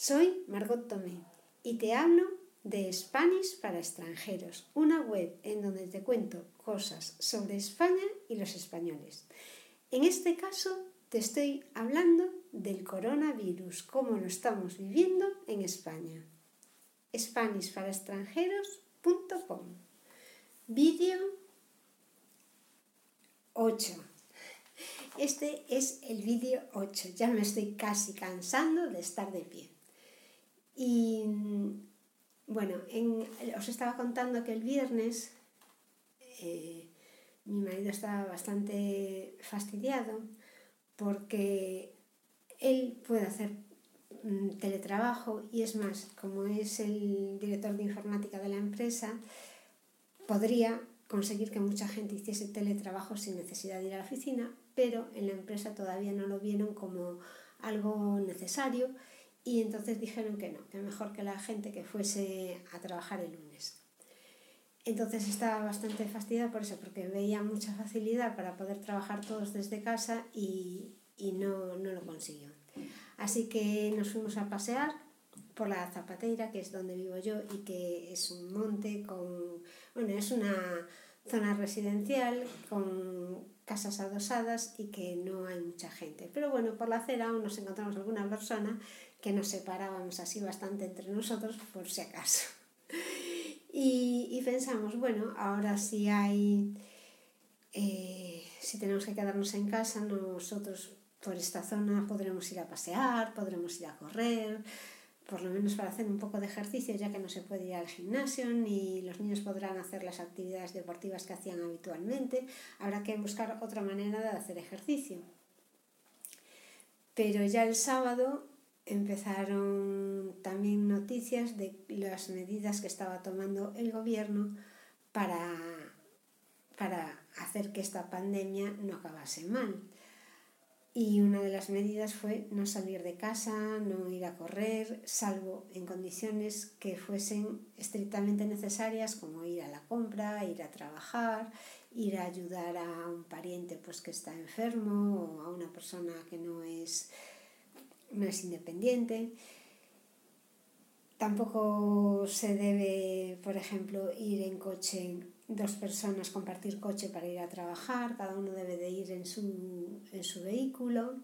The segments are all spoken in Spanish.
Soy Margot Tomé y te hablo de Spanish para extranjeros, una web en donde te cuento cosas sobre España y los españoles. En este caso te estoy hablando del coronavirus, cómo lo estamos viviendo en España. SpanishParaExtranjeros.com Vídeo 8. Este es el vídeo 8. Ya me estoy casi cansando de estar de pie. Y bueno, os estaba contando que el viernes eh, mi marido estaba bastante fastidiado porque él puede hacer mm, teletrabajo y es más, como es el director de informática de la empresa, podría conseguir que mucha gente hiciese teletrabajo sin necesidad de ir a la oficina, pero en la empresa todavía no lo vieron como algo necesario y entonces dijeron que no, que mejor que la gente que fuese a trabajar el lunes. Entonces estaba bastante fastidiada por eso, porque veía mucha facilidad para poder trabajar todos desde casa y, no, no lo consiguió. Así que nos fuimos a pasear por la Zapateira, que es donde vivo yo y que es un monte con, bueno, es una zona residencial con casas adosadas y que no hay mucha gente. Pero bueno, por la acera aún nos encontramos alguna persona que nos separábamos así bastante entre nosotros por si acaso. Y, pensamos, bueno, ahora si hay, eh, si tenemos que quedarnos en casa, nosotros por esta zona podremos ir a pasear, podremos ir a correr, por lo menos para hacer un poco de ejercicio, ya que no se puede ir al gimnasio ni los niños podrán hacer las actividades deportivas que hacían habitualmente. Habrá que buscar otra manera de hacer ejercicio. Pero ya el sábado empezaron también noticias de las medidas que estaba tomando el gobierno para, para hacer que esta pandemia no acabase mal. Y una de las medidas fue no salir de casa, no ir a correr, salvo en condiciones que fuesen estrictamente necesarias, como ir a la compra, ir a trabajar, ir a ayudar a un pariente pues, que está enfermo o a una persona que no es es independiente. Tampoco se debe, por ejemplo, ir en coche, dos personas compartir coche para ir a trabajar, cada uno debe de ir en su, en su vehículo,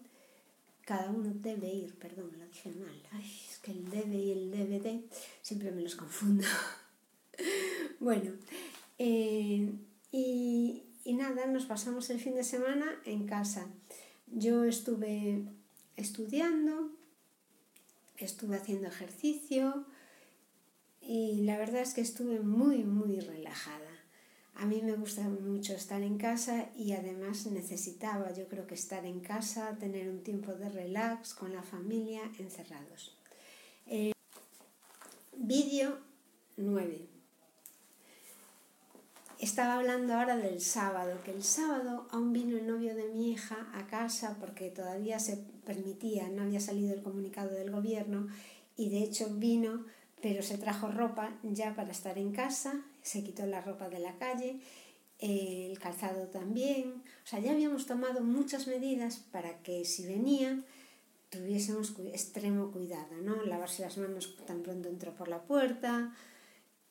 cada uno debe ir, perdón, lo dije mal, es que el debe y el DVD siempre me los confundo. bueno, eh, y, y nada, nos pasamos el fin de semana en casa. Yo estuve estudiando, estuve haciendo ejercicio y la verdad es que estuve muy, muy relajada. A mí me gusta mucho estar en casa y además necesitaba, yo creo que estar en casa, tener un tiempo de relax con la familia encerrados. Eh, vídeo 9. Estaba hablando ahora del sábado, que el sábado aún vino el novio de mi hija a casa porque todavía se permitía, no había salido el comunicado del gobierno y de hecho vino, pero se trajo ropa ya para estar en casa, se quitó la ropa de la calle, eh, el calzado también, o sea, ya habíamos tomado muchas medidas para que si venía tuviésemos extremo cuidado, ¿no? Lavarse las manos tan pronto entró por la puerta,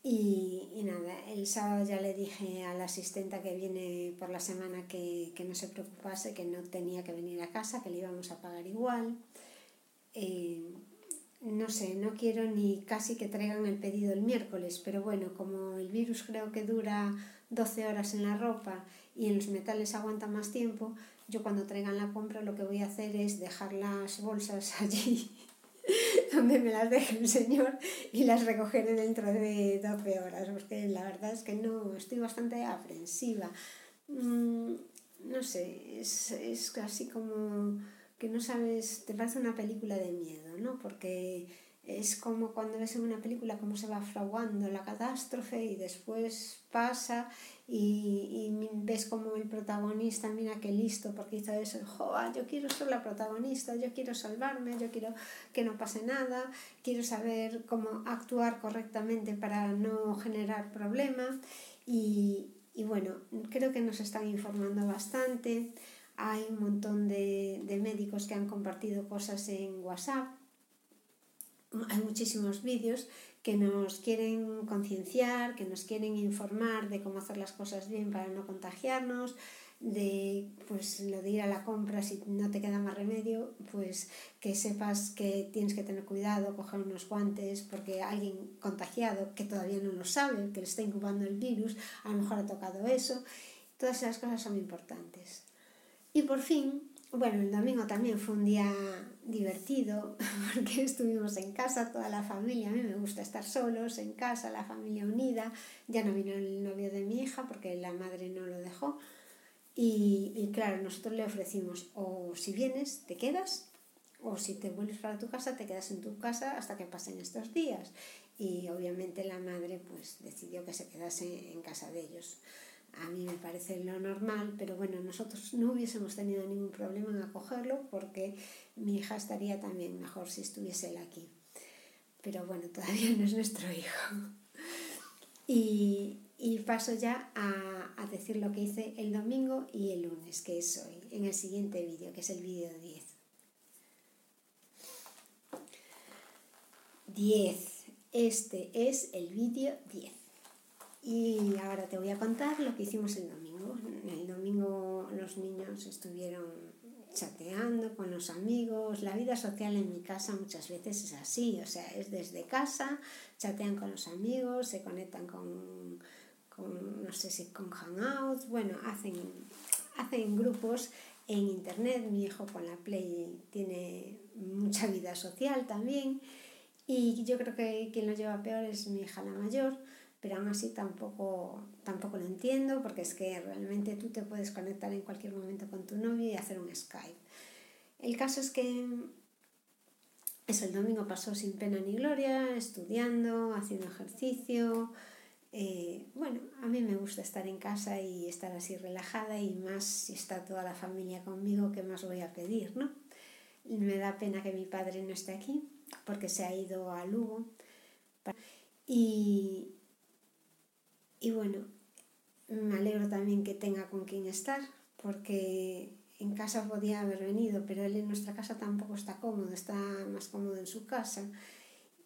y, y, nada, el sábado ya le dije a la asistenta que viene por la semana que, que, no se preocupase, que no tenía que venir a casa, que le íbamos a pagar igual. Eh, no sé, no quiero ni casi que traigan el pedido el miércoles, pero bueno, como el virus creo que dura 12 horas en la ropa y en los metales aguanta más tiempo, yo cuando traigan la compra lo que voy a hacer es dejar las bolsas allí donde me las deje el Señor y las recogeré dentro de 12 horas, porque la verdad es que no, estoy bastante aprensiva. Mm, no sé, es, es casi como que no sabes, te parece una película de miedo, ¿no? Porque es como cuando ves en una película cómo se va fraguando la catástrofe y después pasa y, y ves como el protagonista, mira qué listo porque hizo eso, yo quiero ser la protagonista, yo quiero salvarme, yo quiero que no pase nada, quiero saber cómo actuar correctamente para no generar problemas y, y bueno, creo que nos están informando bastante. Hay un montón de, de médicos que han compartido cosas en WhatsApp hay muchísimos vídeos que nos quieren concienciar, que nos quieren informar de cómo hacer las cosas bien para no contagiarnos, de pues lo de ir a la compra si no te queda más remedio, pues que sepas que tienes que tener cuidado, coger unos guantes porque alguien contagiado que todavía no lo sabe, que le está incubando el virus, a lo mejor ha tocado eso. Todas esas cosas son importantes. Y por fin, bueno, el domingo también fue un día divertido porque estuvimos en casa, toda la familia, a mí me gusta estar solos, en casa, la familia unida, ya no vino el novio de mi hija porque la madre no lo dejó. Y, y claro, nosotros le ofrecimos o si vienes, te quedas, o si te vuelves para tu casa, te quedas en tu casa hasta que pasen estos días. Y obviamente la madre pues decidió que se quedase en casa de ellos a mí me parece lo normal, pero bueno, nosotros no hubiésemos tenido ningún problema en acogerlo porque mi hija estaría también mejor si estuviese él aquí. Pero bueno, todavía no es nuestro hijo. Y, y paso ya a, a, decir lo que hice el domingo y el lunes, que es hoy, en el siguiente vídeo, que es el vídeo 10. 10. Este es el vídeo 10. Y ahora te voy a contar lo que hicimos el domingo. El domingo los niños estuvieron chateando con los amigos. La vida social en mi casa muchas veces es así, o sea, es desde casa, chatean con los amigos, se conectan con, con no sé si con Hangouts, bueno, hacen, hacen grupos en internet. Mi hijo con la Play tiene mucha vida social también. Y yo creo que quien lo lleva peor es mi hija la mayor pero aún así tampoco, tampoco lo entiendo porque es que realmente tú te puedes conectar en cualquier momento con tu novio y hacer un Skype. El caso es que eso el domingo pasó sin pena ni gloria, estudiando, haciendo ejercicio. Eh, bueno, a mí me gusta estar en casa y estar así relajada y más si está toda la familia conmigo, ¿qué más voy a pedir, no? Me da pena que mi padre no esté aquí porque se ha ido a Lugo. Y, y bueno, me alegro también que tenga con quien estar, porque en casa podía haber venido, pero él en nuestra casa tampoco está cómodo, está más cómodo en su casa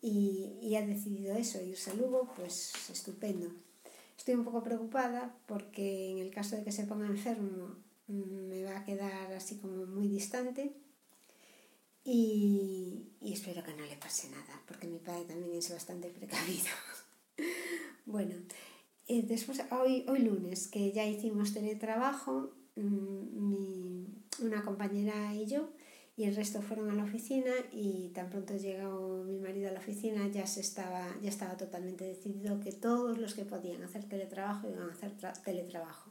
y, ha decidido eso, irse a Lugo, pues estupendo. Estoy un poco preocupada porque en el caso de que se ponga enfermo me va a quedar así como muy distante y, y espero que no le pase nada, porque mi padre también es bastante precavido. bueno, eh, después, hoy, hoy lunes, que ya hicimos teletrabajo, mm, mi, una compañera y yo, y el resto fueron a la oficina y tan pronto llegó mi marido a la oficina ya, se estaba, ya estaba totalmente decidido que todos los que podían hacer teletrabajo iban a hacer teletrabajo.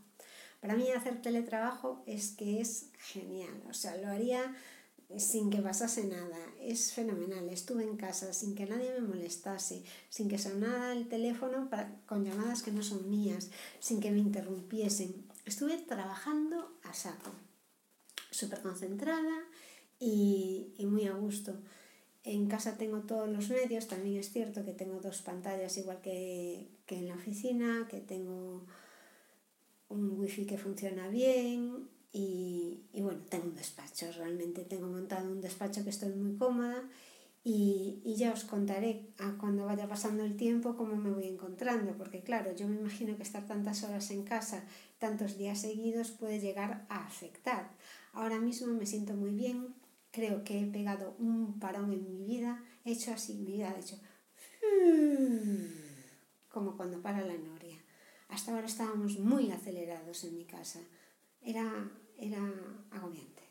Para mí hacer teletrabajo es que es genial, o sea, lo haría sin que pasase nada. Es fenomenal. Estuve en casa sin que nadie me molestase, sin que sonara el teléfono con llamadas que no son mías, sin que me interrumpiesen. Estuve trabajando a saco, súper concentrada y, y muy a gusto. En casa tengo todos los medios, también es cierto que tengo dos pantallas igual que, que en la oficina, que tengo un wifi que funciona bien, y, y, bueno, tengo un despacho, realmente tengo montado un despacho que estoy muy cómoda y, y ya os contaré a cuando vaya pasando el tiempo cómo me voy encontrando, porque claro, yo me imagino que estar tantas horas en casa, tantos días seguidos puede llegar a afectar. Ahora mismo me siento muy bien, creo que he pegado un parón en mi vida, he hecho así, mi vida ha hecho como cuando para la noria. Hasta ahora estábamos muy acelerados en mi casa era, era agobiante.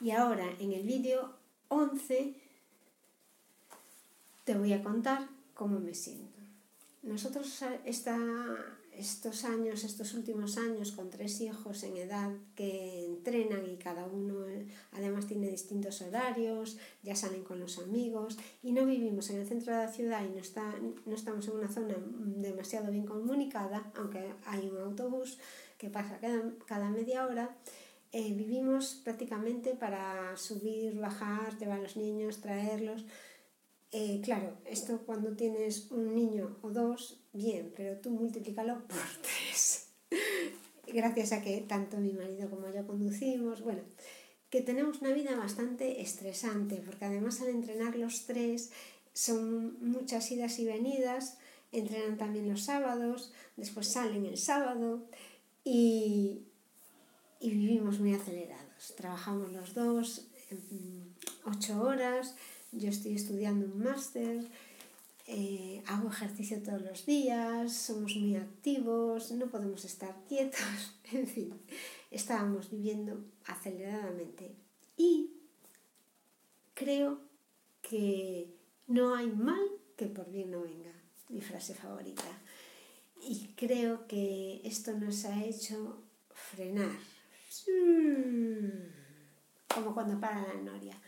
Y ahora en el vídeo 11 te voy a contar cómo me siento. Nosotros esta, estos años, estos últimos años, con tres hijos en edad que entrenan y cada uno además tiene distintos horarios, ya salen con los amigos y no vivimos en el centro de la ciudad y no, está, no estamos en una zona demasiado bien comunicada, aunque hay un autobús que pasa cada, cada media hora, eh, vivimos prácticamente para subir, bajar, llevar a los niños, traerlos. Eh, claro, esto cuando tienes un niño o dos, bien, pero tú multiplícalo por tres. Gracias a que tanto mi marido como yo conducimos, bueno, que tenemos una vida bastante estresante, porque además al entrenar los tres son muchas idas y venidas, entrenan también los sábados, después salen el sábado y, y vivimos muy acelerados. Trabajamos los dos ocho horas, yo estoy estudiando un máster, eh, hago ejercicio todos los días, somos muy activos, no podemos estar quietos, en fin, estábamos viviendo aceleradamente. Y creo que no hay mal que por bien no venga, mi frase favorita. Y creo que esto nos ha hecho frenar, como cuando para la noria.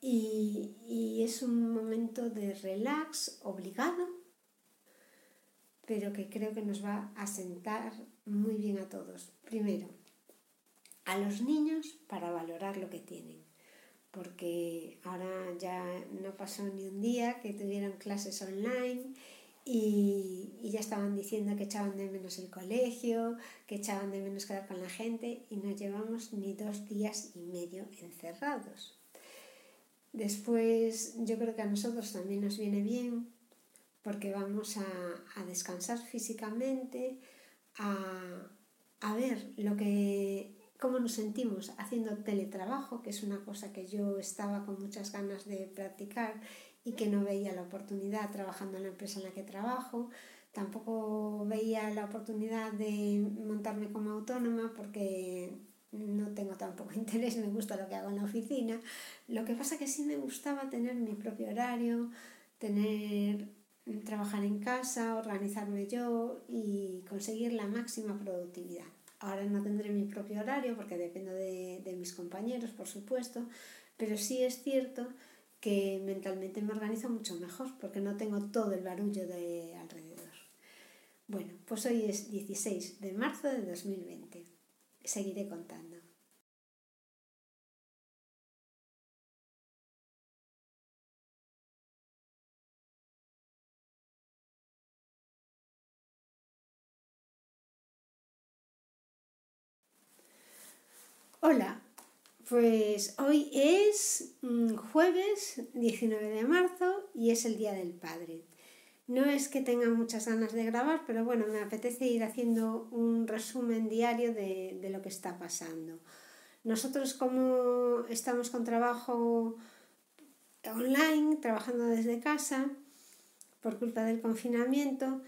Y, y es un momento de relax obligado, pero que creo que nos va a sentar muy bien a todos. Primero, a los niños para valorar lo que tienen porque ahora ya no pasó ni un día que tuvieron clases online y, y, ya estaban diciendo que echaban de menos el colegio, que echaban de menos quedar con la gente y no llevamos ni dos días y medio encerrados. Después yo creo que a nosotros también nos viene bien porque vamos a, a descansar físicamente, a, a ver lo que cómo nos sentimos haciendo teletrabajo, que es una cosa que yo estaba con muchas ganas de practicar y que no veía la oportunidad trabajando en la empresa en la que trabajo. Tampoco veía la oportunidad de montarme como autónoma porque no tengo tampoco interés, me gusta lo que hago en la oficina. Lo que pasa que sí me gustaba tener mi propio horario, tener trabajar en casa, organizarme yo y conseguir la máxima productividad. Ahora no tendré mi propio horario porque dependo de, de mis compañeros, por supuesto, pero sí es cierto que mentalmente me organizo mucho mejor porque no tengo todo el barullo de alrededor. Bueno, pues hoy es 16 de marzo de 2020. Seguiré contando. Hola, pues hoy es mm, jueves 19 de marzo y es el Día del Padre. No es que tenga muchas ganas de grabar, pero bueno, me apetece ir haciendo un resumen diario de, de lo que está pasando. Nosotros como estamos con trabajo online, trabajando desde casa, por culpa del confinamiento,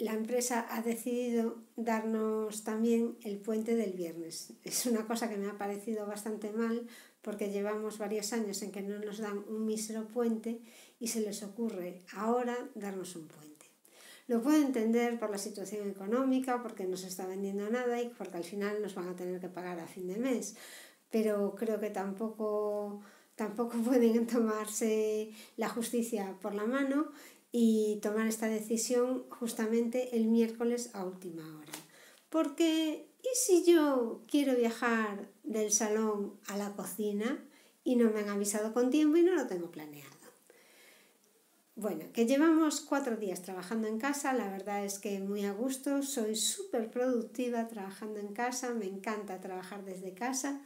la empresa ha decidido darnos también el puente del viernes. Es una cosa que me ha parecido bastante mal porque llevamos varios años en que no nos dan un mísero puente y se les ocurre ahora darnos un puente. Lo puedo entender por la situación económica, porque no se está vendiendo nada y porque al final nos van a tener que pagar a fin de mes, pero creo que tampoco, tampoco pueden tomarse la justicia por la mano y tomar esta decisión justamente el miércoles a última hora. Porque, ¿y si yo quiero viajar del salón a la cocina y no me han avisado con tiempo y no lo tengo planeado? Bueno, que llevamos cuatro días trabajando en casa, la verdad es que muy a gusto, soy súper productiva trabajando en casa, me encanta trabajar desde casa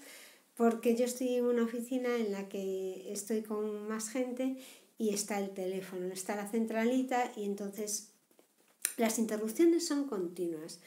porque yo estoy en una oficina en la que estoy con más gente y está el teléfono, está la centralita y entonces las interrupciones son continuas.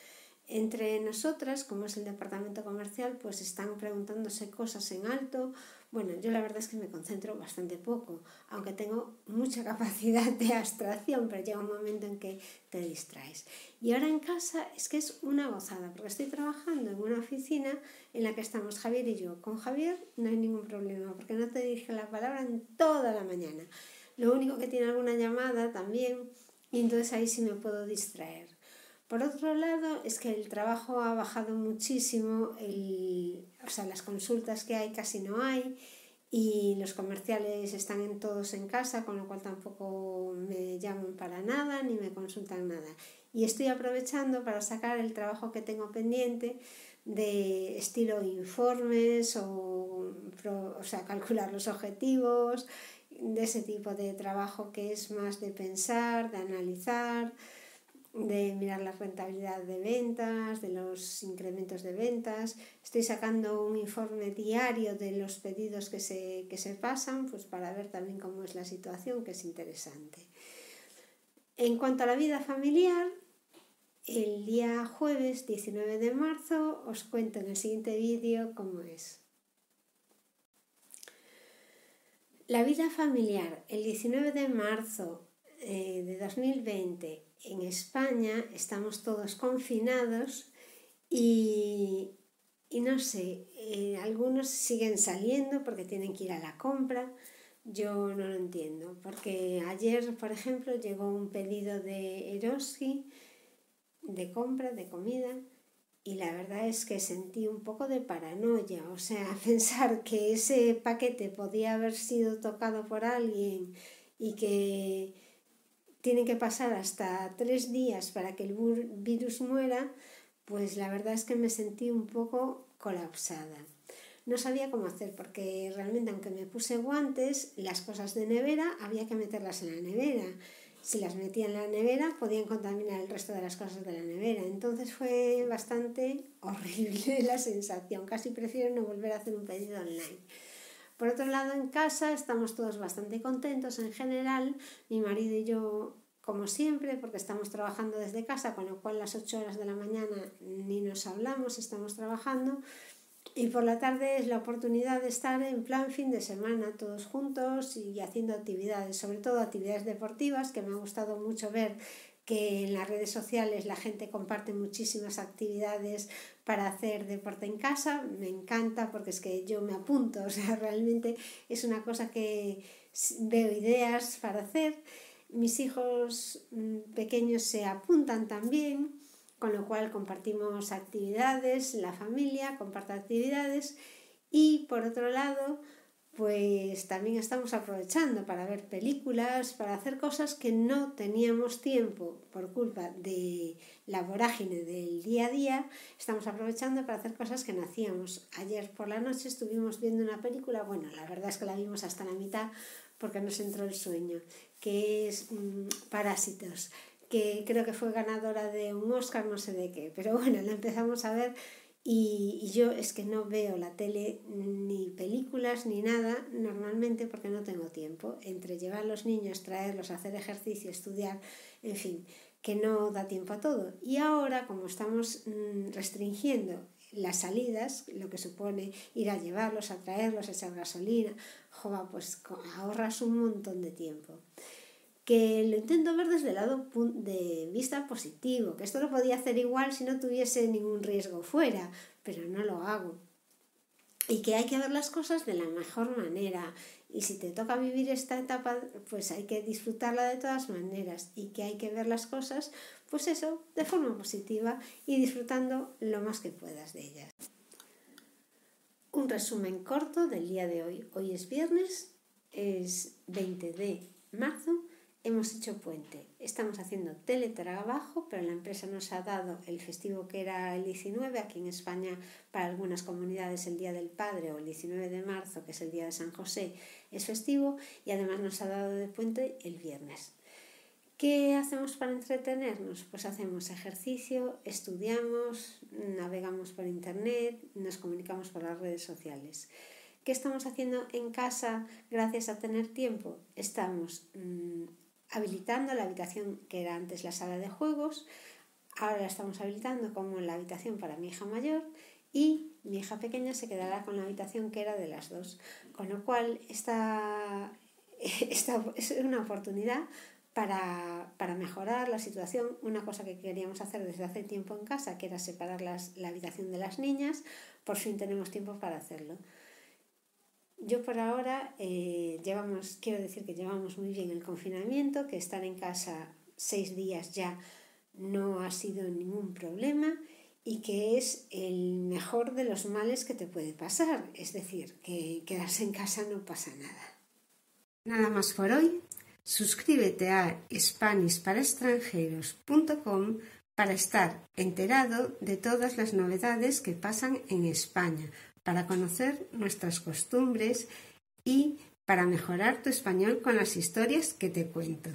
Entre nosotras, como es el departamento comercial, pues están preguntándose cosas en alto. Bueno, yo la verdad es que me concentro bastante poco, aunque tengo mucha capacidad de abstracción, pero llega un momento en que te distraes. Y ahora en casa es que es una gozada, porque estoy trabajando en una oficina en la que estamos Javier y yo. Con Javier no hay ningún problema, porque no te dije la palabra en toda la mañana. Lo único que tiene alguna llamada también y entonces ahí sí me puedo distraer. Por otro lado, es que el trabajo ha bajado muchísimo, el, o sea, las consultas que hay casi no hay y los comerciales están en todos en casa, con lo cual tampoco me llaman para nada ni me consultan nada. Y estoy aprovechando para sacar el trabajo que tengo pendiente de estilo informes o, o sea, calcular los objetivos de ese tipo de trabajo que es más de pensar, de analizar, de mirar la rentabilidad de ventas, de los incrementos de ventas. Estoy sacando un informe diario de los pedidos que se, que se pasan, pues para ver también cómo es la situación, que es interesante. En cuanto a la vida familiar, el día jueves 19 de marzo os cuento en el siguiente vídeo cómo es. La vida familiar, el 19 de marzo eh, de 2020 en España estamos todos confinados y, no sé, eh, algunos siguen saliendo porque tienen que ir a la compra. Yo no lo entiendo, porque ayer, por ejemplo, llegó un pedido de Eroski de compra, de comida, y la verdad es que sentí un poco de paranoia, o sea, pensar que ese paquete podía haber sido tocado por alguien y que tiene que pasar hasta tres días para que el virus muera, pues la verdad es que me sentí un poco colapsada. No sabía cómo hacer porque realmente aunque me puse guantes, las cosas de nevera había que meterlas en la nevera si las metía en la nevera podían contaminar el resto de las cosas de la nevera. Entonces fue bastante horrible la sensación. Casi prefiero no volver a hacer un pedido online. Por otro lado, en casa estamos todos bastante contentos en general. Mi marido y yo, como siempre, porque estamos trabajando desde casa, con lo cual las 8 horas de la mañana ni nos hablamos, estamos trabajando. Y por la tarde es la oportunidad de estar en plan fin de semana todos juntos y haciendo actividades, sobre todo actividades deportivas, que me ha gustado mucho ver que en las redes sociales la gente comparte muchísimas actividades para hacer deporte en casa. Me encanta porque es que yo me apunto, o sea, realmente es una cosa que veo ideas para hacer. Mis hijos mm, pequeños se apuntan también con lo cual compartimos actividades, la familia comparte actividades y por otro lado, pues también estamos aprovechando para ver películas, para hacer cosas que no teníamos tiempo por culpa de la vorágine del día a día, estamos aprovechando para hacer cosas que no hacíamos. Ayer por la noche estuvimos viendo una película, bueno, la verdad es que la vimos hasta la mitad porque nos entró el sueño, que es mm, Parásitos que creo que fue ganadora de un Oscar, no sé de qué, pero bueno, la empezamos a ver y, yo es que no veo la tele ni películas ni nada normalmente porque no tengo tiempo, entre llevar a los niños, traerlos, hacer ejercicio, estudiar, en fin, que no da tiempo a todo. Y ahora, como estamos mm, restringiendo las salidas, lo que supone ir a llevarlos, a traerlos, a echar gasolina, joder, pues ahorras un montón de tiempo que lo intento ver desde el lado de vista positivo, que esto lo podía hacer igual si no tuviese ningún riesgo fuera, pero no lo hago. Y que hay que ver las cosas de la mejor manera. Y si te toca vivir esta etapa, pues hay que disfrutarla de todas maneras. Y que hay que ver las cosas, pues eso, de forma positiva y disfrutando lo más que puedas de ellas. Un resumen corto del día de hoy. Hoy es viernes, es 20 de marzo hemos hecho puente. Estamos haciendo teletrabajo, pero la empresa nos ha dado el festivo que era el 19, aquí en España para algunas comunidades el Día del Padre o el 19 de marzo, que es el Día de San José, es festivo y además nos ha dado de puente el viernes. ¿Qué hacemos para entretenernos? Pues hacemos ejercicio, estudiamos, navegamos por internet, nos comunicamos por las redes sociales. ¿Qué estamos haciendo en casa gracias a tener tiempo? Estamos mm, habilitando la habitación que era antes la sala de juegos, ahora la estamos habilitando como la habitación para mi hija mayor y mi hija pequeña se quedará con la habitación que era de las dos. Con lo cual, esta, esta es una oportunidad para, mejorar la situación. Una cosa que queríamos hacer desde hace tiempo en casa, que era separar las, la habitación de las niñas, por fin tenemos tiempo para hacerlo. Yo por ahora eh, llevamos, quiero decir que llevamos muy bien el confinamiento, que estar en casa seis días ya no ha sido ningún problema y que es el mejor de los males que te puede pasar. Es decir, que quedarse en casa no pasa nada. Nada más por hoy. Suscríbete a SpanishParaExtranjeros.com para estar enterado de todas las novedades que pasan en España para conocer nuestras costumbres y para mejorar tu español con las historias que te cuento.